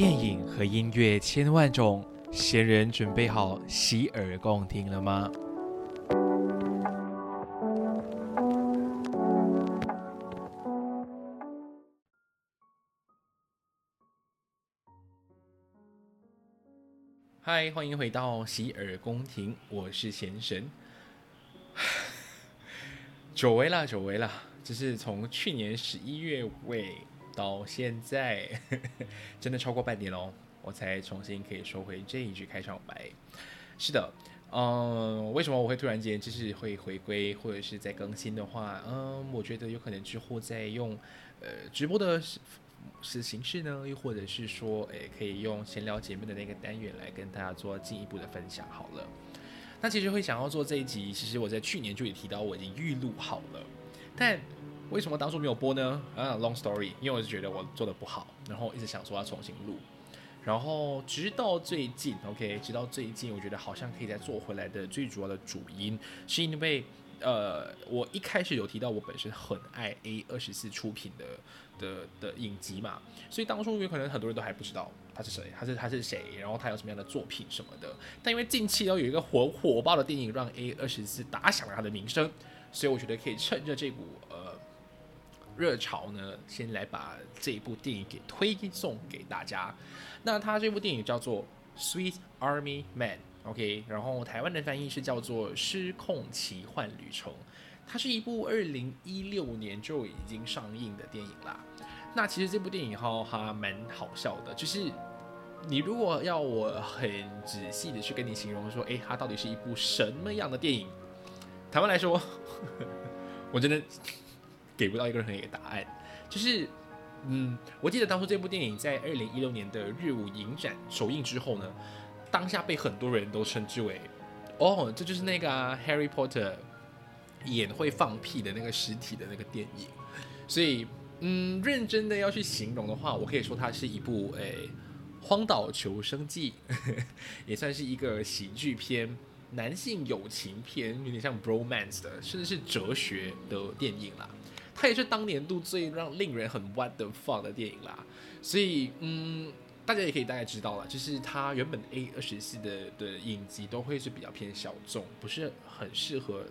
电影和音乐千万种，闲人准备好洗耳恭听了吗？嗨，欢迎回到洗耳恭听，我是贤神。久违了，久违了，这是从去年十一月尾到现在，真的超过半年喽，我才重新可以收回这一句开场白。是的，嗯，为什么我会突然间就是会回归或者是在更新的话，嗯，我觉得有可能之后再用呃直播的是形式呢，又或者是说，诶，可以用闲聊节目的那个单元来跟大家做进一步的分享好了。那其实会想要做这一集，其实我在去年就已提到我已经预录好了，但为什么当初没有播呢？啊，long story，因为我是觉得我做的不好，然后一直想说要重新录，然后直到最近，OK，直到最近，我觉得好像可以再做回来的最主要的主因，是因为呃，我一开始有提到我本身很爱 A 二十四出品的的的影集嘛，所以当初有可能很多人都还不知道。他是谁？他是他是谁？然后他有什么样的作品什么的？但因为近期要有一个火火爆的电影，让 A 二十四打响了他的名声，所以我觉得可以趁着这股热潮呢，先来把这一部电影给推送给大家。那他这部电影叫做《Sweet Army Man》，OK，然后台湾的翻译是叫做《失控奇幻旅程》，它是一部二零一六年就已经上映的电影啦。那其实这部电影哈还蛮好笑的，就是。你如果要我很仔细的去跟你形容说，哎，它到底是一部什么样的电影？台湾来说，我真的给不到一个很一个答案。就是，嗯，我记得当初这部电影在二零一六年的日舞影展首映之后呢，当下被很多人都称之为，哦，这就是那个 Harry Potter 演会放屁的那个实体的那个电影。所以，嗯，认真的要去形容的话，我可以说它是一部，诶。荒岛求生记 也算是一个喜剧片、男性友情片，有点像 bromance 的，甚至是哲学的电影啦。它也是当年度最让令人很 what the fuck 的电影啦。所以，嗯，大家也可以大概知道了，就是它原本 A 二十四的的影集都会是比较偏小众，不是很适合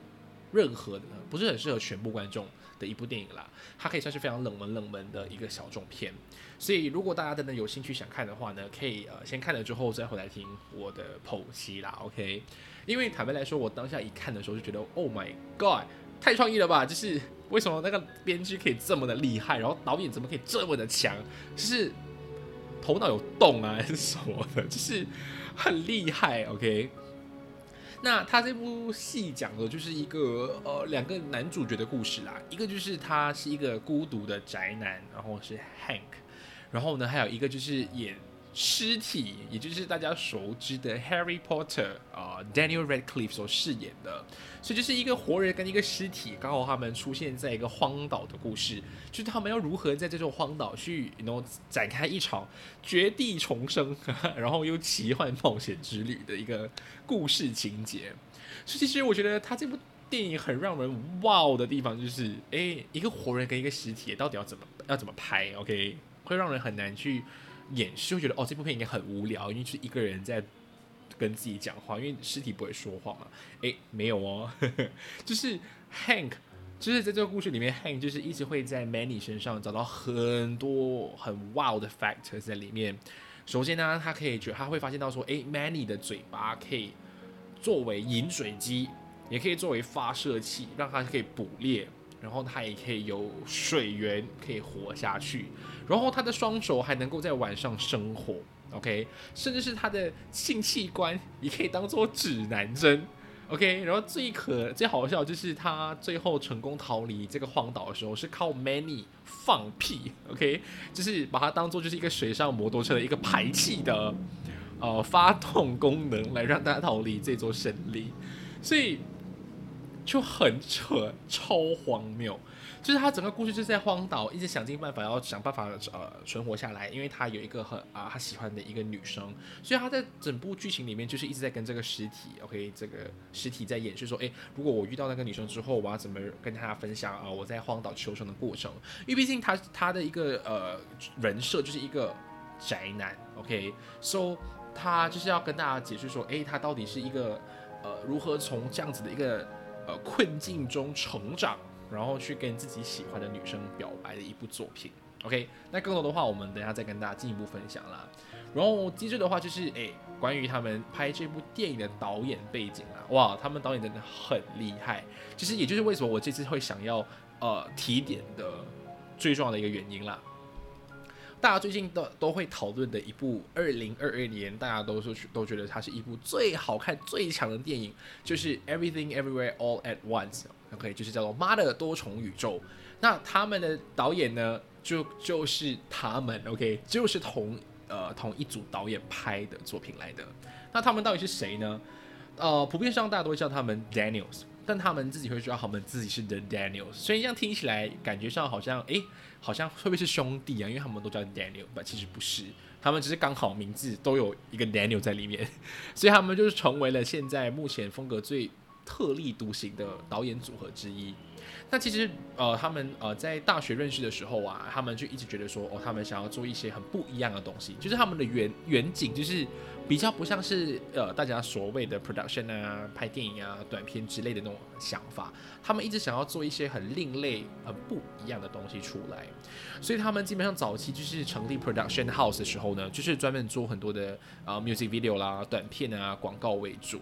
任何的，不是很适合全部观众。的一部电影啦，它可以算是非常冷门冷门的一个小众片，所以如果大家真的有兴趣想看的话呢，可以呃先看了之后再回来听我的剖析啦，OK？因为坦白来说，我当下一看的时候就觉得，Oh my God，太创意了吧！就是为什么那个编剧可以这么的厉害，然后导演怎么可以这么的强，就是头脑有洞啊，还是什么的，就是很厉害，OK？那他这部戏讲的就是一个呃两个男主角的故事啦，一个就是他是一个孤独的宅男，然后是 Hank，然后呢还有一个就是演。尸体，也就是大家熟知的 Harry Potter 啊，Daniel Radcliffe 所饰演的，所以就是一个活人跟一个尸体，刚好他们出现在一个荒岛的故事，就是他们要如何在这座荒岛去，然后展开一场绝地重生，然后又奇幻冒险之旅的一个故事情节。所以其实我觉得他这部电影很让人哇哦的地方，就是哎，一个活人跟一个尸体到底要怎么要怎么拍？OK，会让人很难去。演示会觉得哦，这部片应该很无聊，因为就是一个人在跟自己讲话，因为尸体不会说话嘛。诶，没有哦，就是 Hank，就是在这个故事里面，Hank 就是一直会在 Manny 身上找到很多很 wow 的 factors 在里面。首先呢，他可以觉他会发现到说，诶 m a n n y 的嘴巴可以作为饮水机，也可以作为发射器，让它可以捕猎。然后它也可以有水源可以活下去，然后它的双手还能够在晚上生火，OK，甚至是它的性器官也可以当做指南针，OK，然后最可最好笑就是他最后成功逃离这个荒岛的时候是靠 Many 放屁，OK，就是把它当做就是一个水上摩托车的一个排气的呃发动功能来让大家逃离这座胜利，所以。就很扯，超荒谬。就是他整个故事就是在荒岛，一直想尽办法要想办法呃存活下来，因为他有一个很啊他喜欢的一个女生，所以他在整部剧情里面就是一直在跟这个尸体，OK，这个尸体在演示说，哎，如果我遇到那个女生之后，我要怎么跟大家分享啊我在荒岛求生的过程？因为毕竟他他的一个呃人设就是一个宅男。OK，so 他就是要跟大家解释说，诶，他到底是一个呃如何从这样子的一个呃困境中成长，然后去跟自己喜欢的女生表白的一部作品。OK，那更多的话，我们等下再跟大家进一步分享啦。然后接着的话就是，诶，关于他们拍这部电影的导演背景啊，哇，他们导演真的很厉害。其实也就是为什么我这次会想要呃提点的最重要的一个原因啦。大家最近都都会讨论的一部二零二二年，大家都说都觉得它是一部最好看、最强的电影，就是《Everything Everywhere All at Once》。OK，就是叫做《妈的多重宇宙》。那他们的导演呢，就就是他们 OK，就是同呃同一组导演拍的作品来的。那他们到底是谁呢？呃，普遍上大家都会叫他们 Daniels。但他们自己会说他们自己是 The Daniels，所以这样听起来感觉上好像，哎，好像会不会是兄弟啊？因为他们都叫 Daniel，但其实不是，他们只是刚好名字都有一个 Daniel 在里面，所以他们就是成为了现在目前风格最特立独行的导演组合之一。那其实，呃，他们呃在大学认识的时候啊，他们就一直觉得说，哦，他们想要做一些很不一样的东西，就是他们的远远景就是比较不像是呃大家所谓的 production 啊、拍电影啊、短片之类的那种想法，他们一直想要做一些很另类、很不一样的东西出来，所以他们基本上早期就是成立 production house 的时候呢，就是专门做很多的呃 music video 啦、短片啊、广告为主。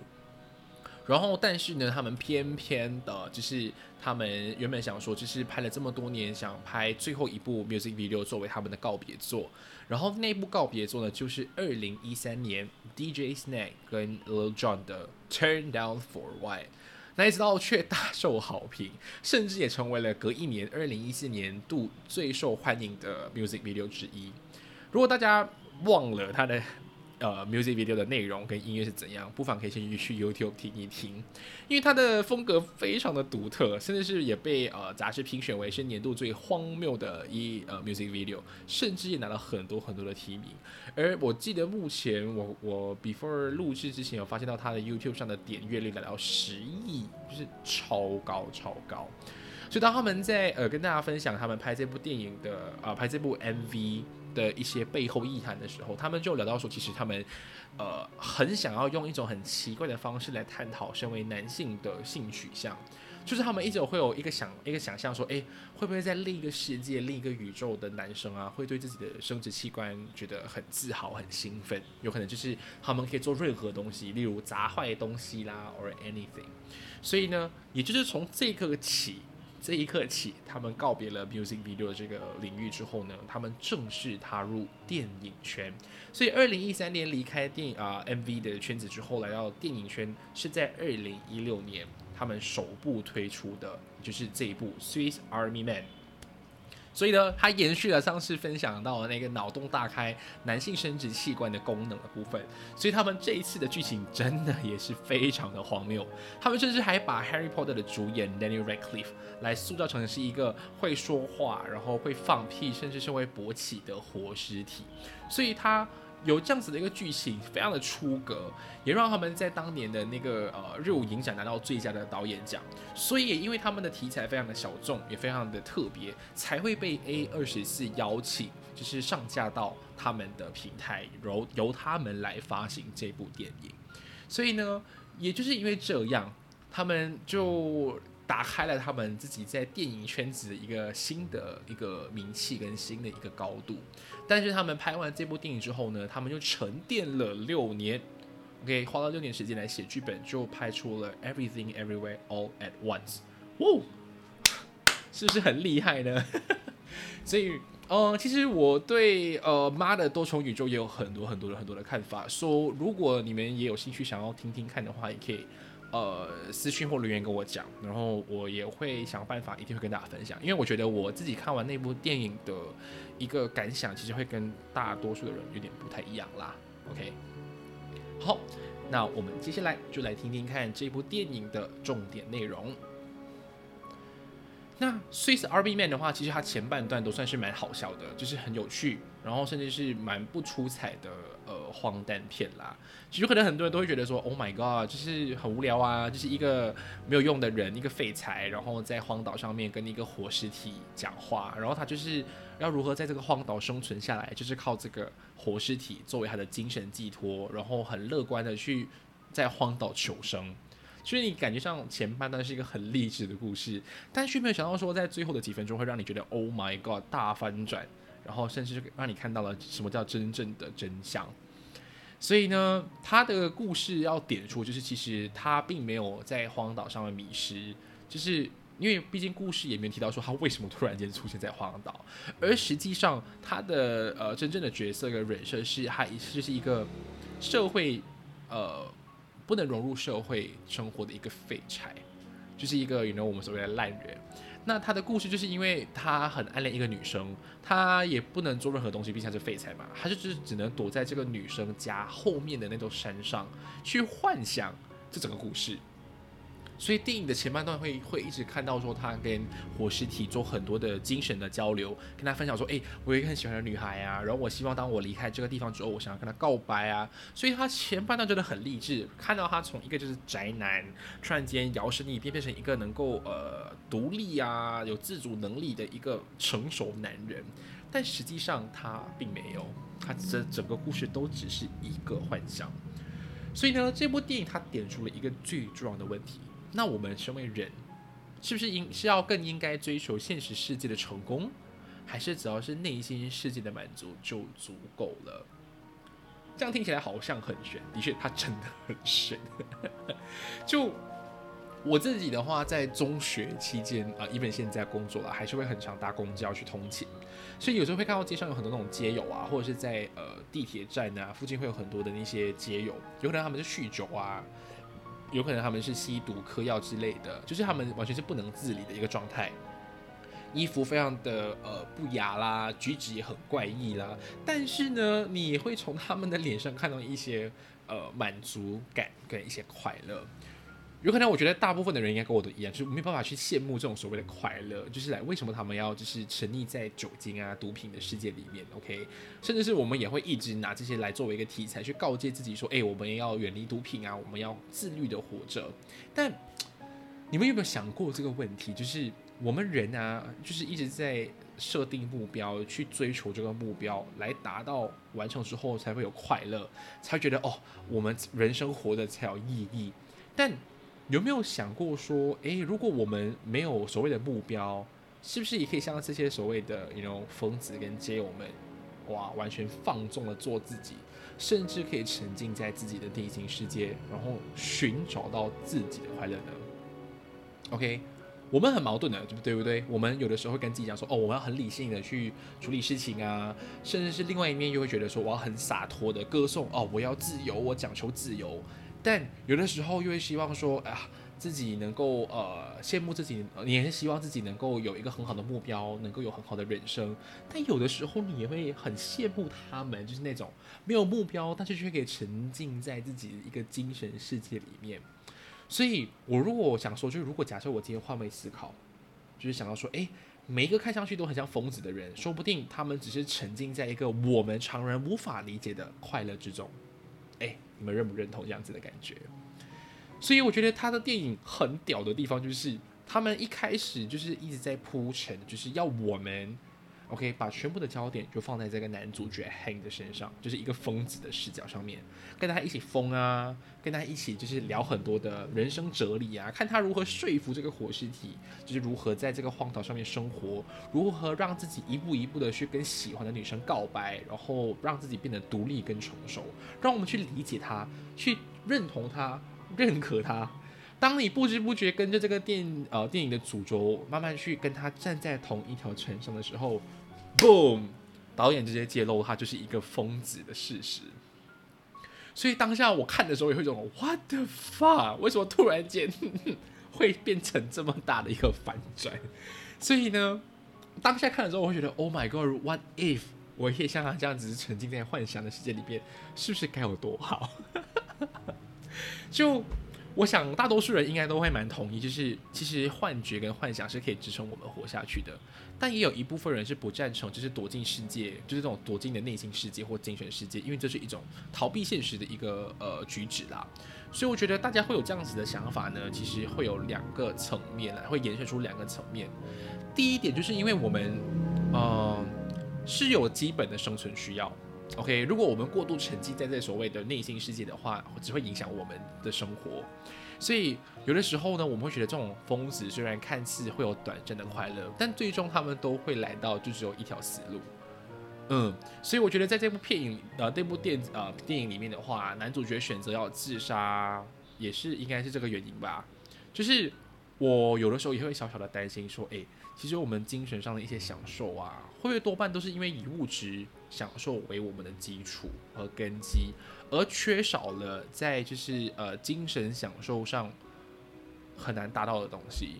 然后，但是呢，他们偏偏的，就是他们原本想说，就是拍了这么多年，想拍最后一部 music video 作为他们的告别作。然后那部告别作呢，就是二零一三年 DJ Snake 跟 Lil Jon 的 Turn Down for What，那一直到却大受好评，甚至也成为了隔一年二零一四年度最受欢迎的 music video 之一。如果大家忘了他的。呃，music video 的内容跟音乐是怎样？不妨可以先去去 YouTube 听一听，因为它的风格非常的独特，甚至是也被呃杂志评选为是年度最荒谬的一呃 music video，甚至也拿了很多很多的提名。而我记得目前我我 before 录制之前有发现到它的 YouTube 上的点阅率达到十亿，就是超高超高。所以当他们在呃跟大家分享他们拍这部电影的啊拍这部 MV。的一些背后意涵的时候，他们就聊到说，其实他们，呃，很想要用一种很奇怪的方式来探讨身为男性的性取向，就是他们一直会有一个想一个想象说，哎，会不会在另一个世界、另一个宇宙的男生啊，会对自己的生殖器官觉得很自豪、很兴奋？有可能就是他们可以做任何东西，例如砸坏东西啦，or anything。所以呢，也就是从这个起。这一刻起，他们告别了 music video 这个领域之后呢，他们正式踏入电影圈。所以，二零一三年离开电影啊 MV 的圈子之后，来到电影圈是在二零一六年，他们首部推出的就是这一部《Swiss Army Man》。所以呢，它延续了上次分享到的那个脑洞大开男性生殖器官的功能的部分。所以他们这一次的剧情真的也是非常的荒谬。他们甚至还把 Harry Potter 的主演 Daniel Radcliffe 来塑造成是一个会说话，然后会放屁，甚至是会勃起的活尸体。所以他。有这样子的一个剧情，非常的出格，也让他们在当年的那个呃日舞影展拿到最佳的导演奖。所以也因为他们的题材非常的小众，也非常的特别，才会被 A 二十四邀请，就是上架到他们的平台，由由他们来发行这部电影。所以呢，也就是因为这样，他们就。打开了他们自己在电影圈子的一个新的一个名气跟新的一个高度，但是他们拍完这部电影之后呢，他们就沉淀了六年，OK，花了六年时间来写剧本，就拍出了 Everything Everywhere All at Once，哇，是不是很厉害呢？所以，嗯，其实我对呃妈的多重宇宙也有很多很多的很多的看法，说如果你们也有兴趣想要听听看的话，也可以。呃，私讯或留言跟我讲，然后我也会想办法，一定会跟大家分享。因为我觉得我自己看完那部电影的一个感想，其实会跟大多数的人有点不太一样啦。OK，好，那我们接下来就来听听看这部电影的重点内容。那《Swiss Army Man》的话，其实它前半段都算是蛮好笑的，就是很有趣，然后甚至是蛮不出彩的呃荒诞片啦。其实可能很多人都会觉得说，Oh my God，就是很无聊啊，就是一个没有用的人，一个废材，然后在荒岛上面跟一个活尸体讲话，然后他就是要如何在这个荒岛生存下来，就是靠这个活尸体作为他的精神寄托，然后很乐观的去在荒岛求生。所以你感觉上前半段是一个很励志的故事，但却没有想到说在最后的几分钟会让你觉得 Oh my God 大翻转，然后甚至就让你看到了什么叫真正的真相。所以呢，他的故事要点出就是其实他并没有在荒岛上面迷失，就是因为毕竟故事也没有提到说他为什么突然间出现在荒岛，而实际上他的呃真正的角色跟人设是他就是一个社会呃。不能融入社会生活的一个废柴，就是一个有 know 我们所谓的烂人。那他的故事就是因为他很暗恋一个女生，他也不能做任何东西，毕竟是废材嘛，他就只只能躲在这个女生家后面的那座山上去幻想这整个故事。所以电影的前半段会会一直看到说他跟火尸体做很多的精神的交流，跟他分享说，哎，我有一个很喜欢的女孩啊，然后我希望当我离开这个地方之后，我想要跟她告白啊。所以他前半段真的很励志，看到他从一个就是宅男，突然间摇身一变变成一个能够呃独立啊，有自主能力的一个成熟男人。但实际上他并没有，他这整个故事都只是一个幻想。所以呢，这部电影它点出了一个最重要的问题。那我们身为人，是不是应是要更应该追求现实世界的成功，还是只要是内心世界的满足就足够了？这样听起来好像很玄，的确，它真的很玄。就我自己的话，在中学期间啊，因为现在工作了，还是会很常搭公交去通勤，所以有时候会看到街上有很多那种街友啊，或者是在呃地铁站啊附近会有很多的那些街友，有可能他们是酗酒啊。有可能他们是吸毒、嗑药之类的，就是他们完全是不能自理的一个状态，衣服非常的呃不雅啦，举止也很怪异啦。但是呢，你会从他们的脸上看到一些呃满足感跟一些快乐。有可能我觉得大部分的人应该跟我都一样，就是没办法去羡慕这种所谓的快乐，就是来为什么他们要就是沉溺在酒精啊、毒品的世界里面？OK，甚至是我们也会一直拿这些来作为一个题材去告诫自己说，哎，我们要远离毒品啊，我们要自律的活着。但你们有没有想过这个问题？就是我们人啊，就是一直在设定目标，去追求这个目标，来达到完成之后才会有快乐，才觉得哦，我们人生活的才有意义。但有没有想过说，诶，如果我们没有所谓的目标，是不是也可以像这些所谓的，you know，疯子跟街友们，哇，完全放纵的做自己，甚至可以沉浸在自己的内心世界，然后寻找到自己的快乐呢？OK，我们很矛盾的，对不对？我们有的时候会跟自己讲说，哦，我们要很理性的去处理事情啊，甚至是另外一面又会觉得说，我要很洒脱的歌颂，哦，我要自由，我讲求自由。但有的时候又会希望说，哎呀，自己能够呃羡慕自己，你也是希望自己能够有一个很好的目标，能够有很好的人生。但有的时候你也会很羡慕他们，就是那种没有目标，但是却可以沉浸在自己一个精神世界里面。所以，我如果想说，就是如果假设我今天换位思考，就是想到说，哎，每一个看上去都很像疯子的人，说不定他们只是沉浸在一个我们常人无法理解的快乐之中。你们认不认同这样子的感觉？所以我觉得他的电影很屌的地方，就是他们一开始就是一直在铺陈，就是要我们。OK，把全部的焦点就放在这个男主角 Hank 的身上，就是一个疯子的视角上面，跟他一起疯啊，跟他一起就是聊很多的人生哲理啊，看他如何说服这个活尸体，就是如何在这个荒岛上面生活，如何让自己一步一步的去跟喜欢的女生告白，然后让自己变得独立跟成熟，让我们去理解他，去认同他，认可他。当你不知不觉跟着这个电呃电影的主轴慢慢去跟他站在同一条船上的时候，boom，导演直接揭露他就是一个疯子的事实。所以当下我看的时候也会这种 what the fuck，为什么突然间 会变成这么大的一个反转？所以呢，当下看的时候我会觉得 oh my god，what if 我也像他这样子沉浸在幻想的世界里边，是不是该有多好？就。我想大多数人应该都会蛮同意，就是其实幻觉跟幻想是可以支撑我们活下去的，但也有一部分人是不赞成，就是躲进世界，就是这种躲进的内心世界或精神世界，因为这是一种逃避现实的一个呃举止啦。所以我觉得大家会有这样子的想法呢，其实会有两个层面来，会延伸出两个层面。第一点就是因为我们，呃，是有基本的生存需要。OK，如果我们过度沉浸在这所谓的内心世界的话，只会影响我们的生活。所以有的时候呢，我们会觉得这种疯子虽然看似会有短暂的快乐，但最终他们都会来到就只有一条死路。嗯，所以我觉得在这部片影呃这部电呃电影里面的话，男主角选择要自杀，也是应该是这个原因吧。就是我有的时候也会小小的担心说，哎，其实我们精神上的一些享受啊，会不会多半都是因为以物质享受为我们的基础和根基，而缺少了在就是呃精神享受上很难达到的东西。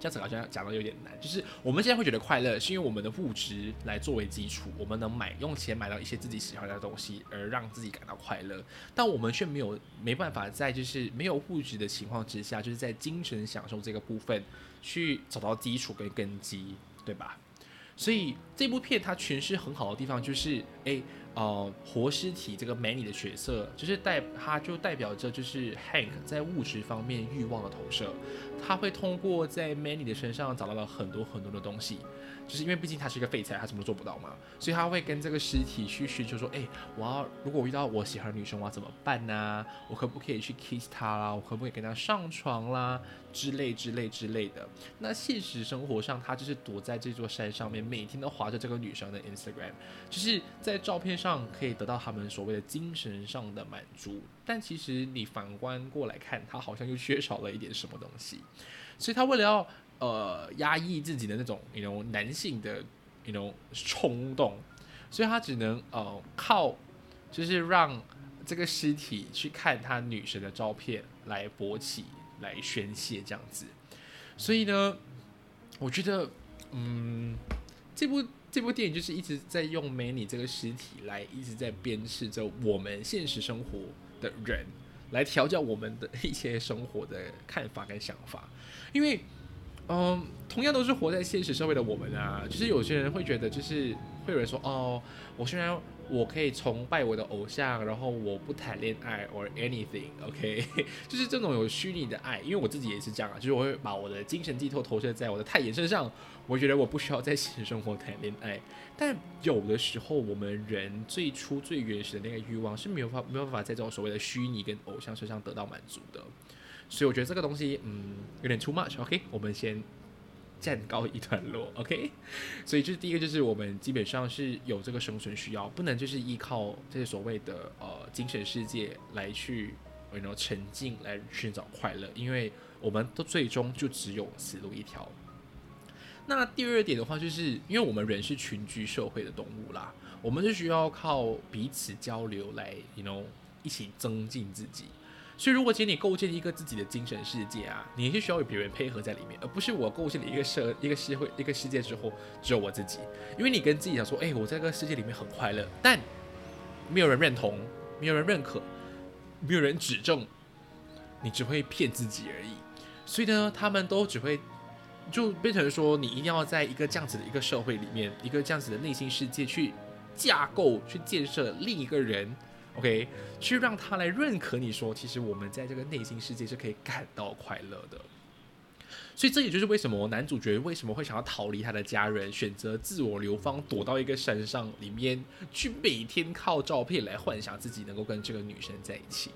这样子好像讲的有点难，就是我们现在会觉得快乐，是因为我们的物质来作为基础，我们能买用钱买到一些自己喜欢的东西，而让自己感到快乐。但我们却没有没办法在就是没有物质的情况之下，就是在精神享受这个部分去找到基础跟根基，对吧？所以这部片它诠释很好的地方就是，哎。呃，活尸体这个 Manny 的角色，就是代，它就代表着就是 Hank 在物质方面欲望的投射，他会通过在 Manny 的身上找到了很多很多的东西。就是因为毕竟他是一个废材，他什么都做不到嘛，所以他会跟这个尸体去寻求说，哎，我要如果我遇到我喜欢的女生，我要怎么办呢？我可不可以去 kiss 她啦？我可不可以跟她上床啦？之类之类之类的。那现实生活上，他就是躲在这座山上面，每天都划着这个女生的 Instagram，就是在照片上可以得到他们所谓的精神上的满足。但其实你反观过来看，他好像又缺少了一点什么东西，所以他为了要。呃，压抑自己的那种那种男性的那种冲动，所以他只能呃靠，就是让这个尸体去看他女神的照片来勃起来宣泄这样子。所以呢，我觉得，嗯，这部这部电影就是一直在用 Many 这个尸体来一直在鞭笞着我们现实生活的人，来调教我们的一些生活的看法跟想法，因为。嗯，同样都是活在现实社会的我们啊，就是有些人会觉得，就是会有人说，哦，我虽然我可以崇拜我的偶像，然后我不谈恋爱 or anything，OK，就是这种有虚拟的爱，因为我自己也是这样啊，就是我会把我的精神寄托投射在我的太阳身上，我觉得我不需要在现实生活谈恋爱，但有的时候我们人最初最原始的那个欲望是没有法没有办法在这种所谓的虚拟跟偶像身上得到满足的。所以我觉得这个东西，嗯，有点 too much。OK，我们先暂告一段落。OK，所以就是第一个，就是我们基本上是有这个生存需要，不能就是依靠这些所谓的呃精神世界来去，然后沉浸来寻找快乐，因为我们都最终就只有死路一条。那第二点的话，就是因为我们人是群居社会的动物啦，我们是需要靠彼此交流来，you know，一起增进自己。所以，如果请你构建一个自己的精神世界啊，你是需要有别人配合在里面，而不是我构建了一个社、一个社会、一个世界之后只有我自己。因为你跟自己讲说，哎，我在这个世界里面很快乐，但没有人认同，没有人认可，没有人指正，你只会骗自己而已。所以呢，他们都只会就变成说，你一定要在一个这样子的一个社会里面，一个这样子的内心世界去架构、去建设另一个人。OK，去让他来认可你说，其实我们在这个内心世界是可以感到快乐的。所以这也就是为什么男主角为什么会想要逃离他的家人，选择自我流放，躲到一个山上里面去，每天靠照片来幻想自己能够跟这个女生在一起。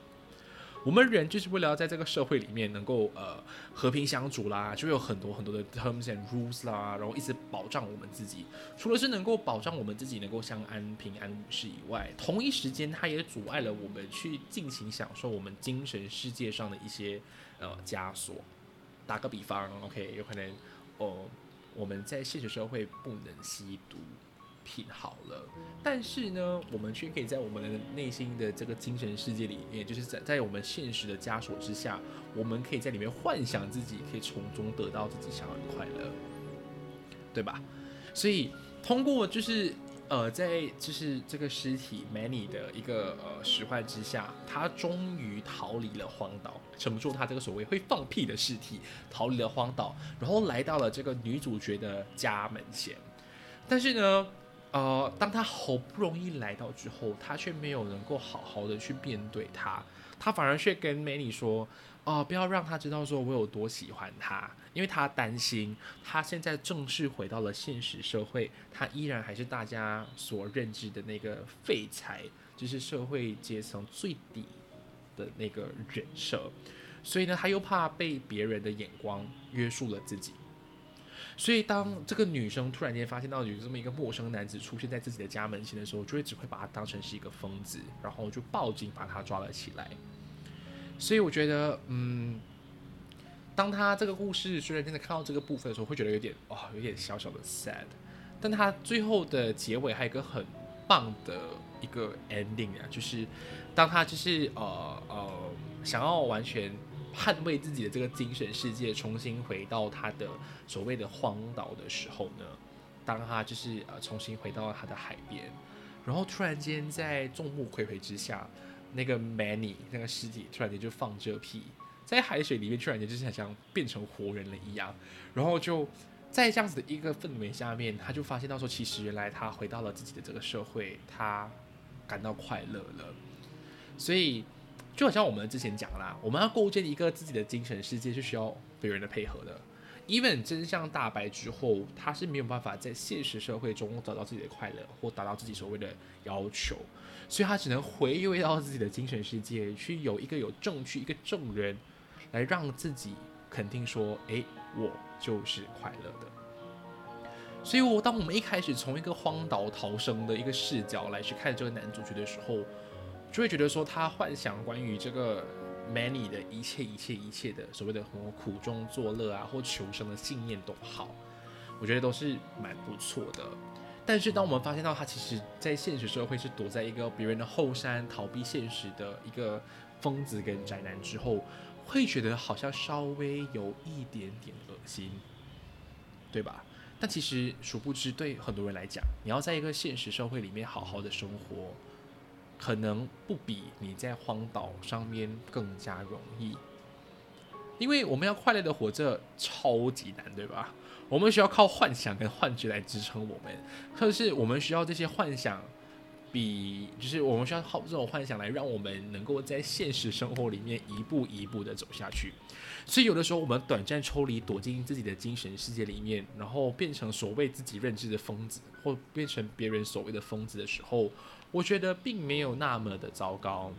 我们人就是为了要在这个社会里面能够呃和平相处啦，就有很多很多的 terms and rules 啦，然后一直保障我们自己。除了是能够保障我们自己能够相安平安无事以外，同一时间它也阻碍了我们去尽情享受我们精神世界上的一些呃枷锁。打个比方，OK，有可能哦我们在现实社会不能吸毒。品好了，但是呢，我们却可以在我们的内心的这个精神世界里面，就是在在我们现实的枷锁之下，我们可以在里面幻想自己可以从中得到自己想要的快乐，对吧？所以通过就是呃，在就是这个尸体 Many 的一个呃使唤之下，他终于逃离了荒岛，承受他这个所谓会放屁的尸体，逃离了荒岛，然后来到了这个女主角的家门前。但是呢，呃，当他好不容易来到之后，他却没有能够好好的去面对他，他反而却跟 Many 说。哦，不要让他知道说我有多喜欢他，因为他担心他现在正式回到了现实社会，他依然还是大家所认知的那个废材，就是社会阶层最底的那个人设，所以呢，他又怕被别人的眼光约束了自己，所以当这个女生突然间发现到有这么一个陌生男子出现在自己的家门前的时候，就会只会把他当成是一个疯子，然后就报警把他抓了起来。所以我觉得，嗯，当他这个故事虽然真的看到这个部分的时候，会觉得有点哦，有点小小的 sad，但他最后的结尾还有一个很棒的一个 ending 啊，就是当他就是呃呃想要完全捍卫自己的这个精神世界，重新回到他的所谓的荒岛的时候呢，当他就是呃重新回到他的海边，然后突然间在众目睽睽之下。那个 Many 那个尸体突然间就放着屁，在海水里面突然间就是好像变成活人了一样，然后就在这样子的一个氛围下面，他就发现到说，其实原来他回到了自己的这个社会，他感到快乐了。所以就好像我们之前讲啦，我们要构建一个自己的精神世界，是需要别人的配合的。Even 真相大白之后，他是没有办法在现实社会中找到自己的快乐，或达到自己所谓的要求。所以他只能回归到自己的精神世界，去有一个有证据、一个证人，来让自己肯定说：“哎，我就是快乐的。”所以，我当我们一开始从一个荒岛逃生的一个视角来去看这个男主角的时候，就会觉得说，他幻想关于这个 Many 的一切、一切、一切的所谓的什么苦中作乐啊，或求生的信念都好，我觉得都是蛮不错的。但是，当我们发现到他其实，在现实社会是躲在一个别人的后山逃避现实的一个疯子跟宅男之后，会觉得好像稍微有一点点恶心，对吧？但其实，殊不知，对很多人来讲，你要在一个现实社会里面好好的生活，可能不比你在荒岛上面更加容易，因为我们要快乐的活着，超级难，对吧？我们需要靠幻想跟幻觉来支撑我们，可是我们需要这些幻想，比就是我们需要靠这种幻想来让我们能够在现实生活里面一步一步的走下去。所以有的时候我们短暂抽离，躲进自己的精神世界里面，然后变成所谓自己认知的疯子，或变成别人所谓的疯子的时候，我觉得并没有那么的糟糕。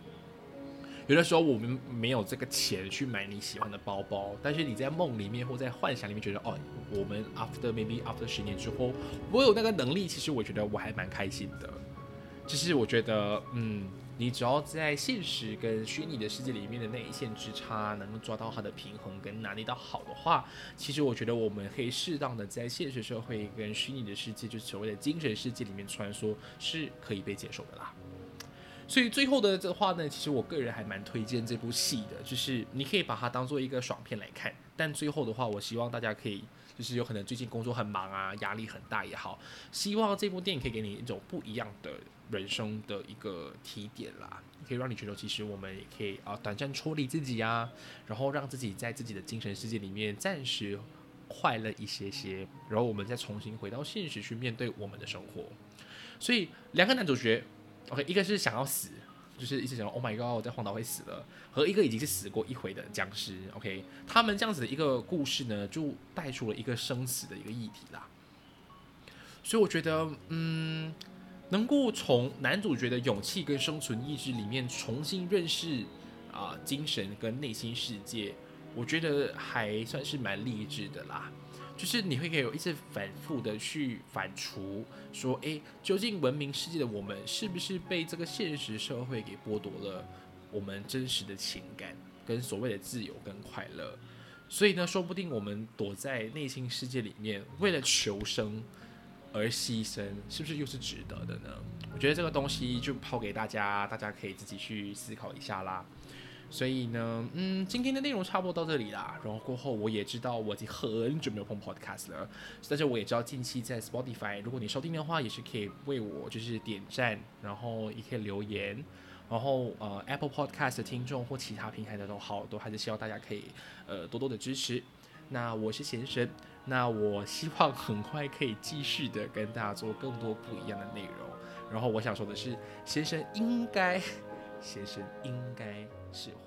有的时候我们没有这个钱去买你喜欢的包包，但是你在梦里面或在幻想里面觉得，哦，我们 after maybe after 十年之后，我有那个能力，其实我觉得我还蛮开心的。就是我觉得，嗯，你只要在现实跟虚拟的世界里面的那一线之差，能够抓到它的平衡跟拿捏到好的话，其实我觉得我们可以适当的在现实社会跟虚拟的世界，就是所谓的精神世界里面穿梭，是可以被接受的啦。所以最后的这话呢，其实我个人还蛮推荐这部戏的，就是你可以把它当做一个爽片来看。但最后的话，我希望大家可以，就是有可能最近工作很忙啊，压力很大也好，希望这部电影可以给你一种不一样的人生的一个提点啦，可以让你觉得其实我们也可以啊短暂抽离自己啊，然后让自己在自己的精神世界里面暂时快乐一些些，然后我们再重新回到现实去面对我们的生活。所以两个男主角。OK，一个是想要死，就是一直想 Oh my God，我在荒岛会死了，和一个已经是死过一回的僵尸。OK，他们这样子的一个故事呢，就带出了一个生死的一个议题啦。所以我觉得，嗯，能够从男主角的勇气跟生存意志里面重新认识啊精神跟内心世界，我觉得还算是蛮励志的啦。就是你会可以有一次反复的去反刍，说，诶，究竟文明世界的我们是不是被这个现实社会给剥夺了我们真实的情感跟所谓的自由跟快乐？所以呢，说不定我们躲在内心世界里面，为了求生而牺牲，是不是又是值得的呢？我觉得这个东西就抛给大家，大家可以自己去思考一下啦。所以呢，嗯，今天的内容差不多到这里啦。然后过后我也知道我已经很久没有碰 podcast 了，但是我也知道近期在 Spotify，如果你收听的话，也是可以为我就是点赞，然后也可以留言。然后呃，Apple Podcast 的听众或其他平台的都好，都还是希望大家可以呃多多的支持。那我是贤神，那我希望很快可以继续的跟大家做更多不一样的内容。然后我想说的是，先生应该，先生应该是会。